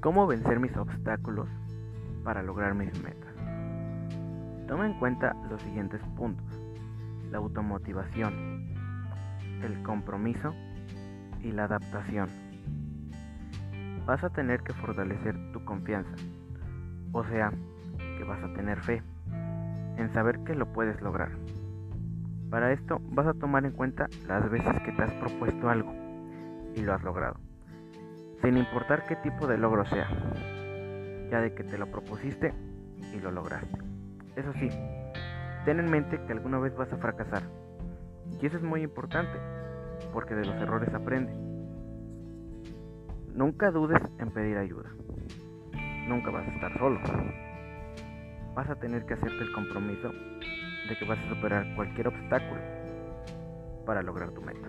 ¿Cómo vencer mis obstáculos para lograr mis metas? Toma en cuenta los siguientes puntos. La automotivación, el compromiso y la adaptación. Vas a tener que fortalecer tu confianza, o sea, que vas a tener fe en saber que lo puedes lograr. Para esto vas a tomar en cuenta las veces que te has propuesto algo y lo has logrado, sin importar qué tipo de logro sea, ya de que te lo propusiste y lo lograste. Eso sí, ten en mente que alguna vez vas a fracasar, y eso es muy importante, porque de los errores aprende. Nunca dudes en pedir ayuda. Nunca vas a estar solo. Vas a tener que hacerte el compromiso de que vas a superar cualquier obstáculo para lograr tu meta.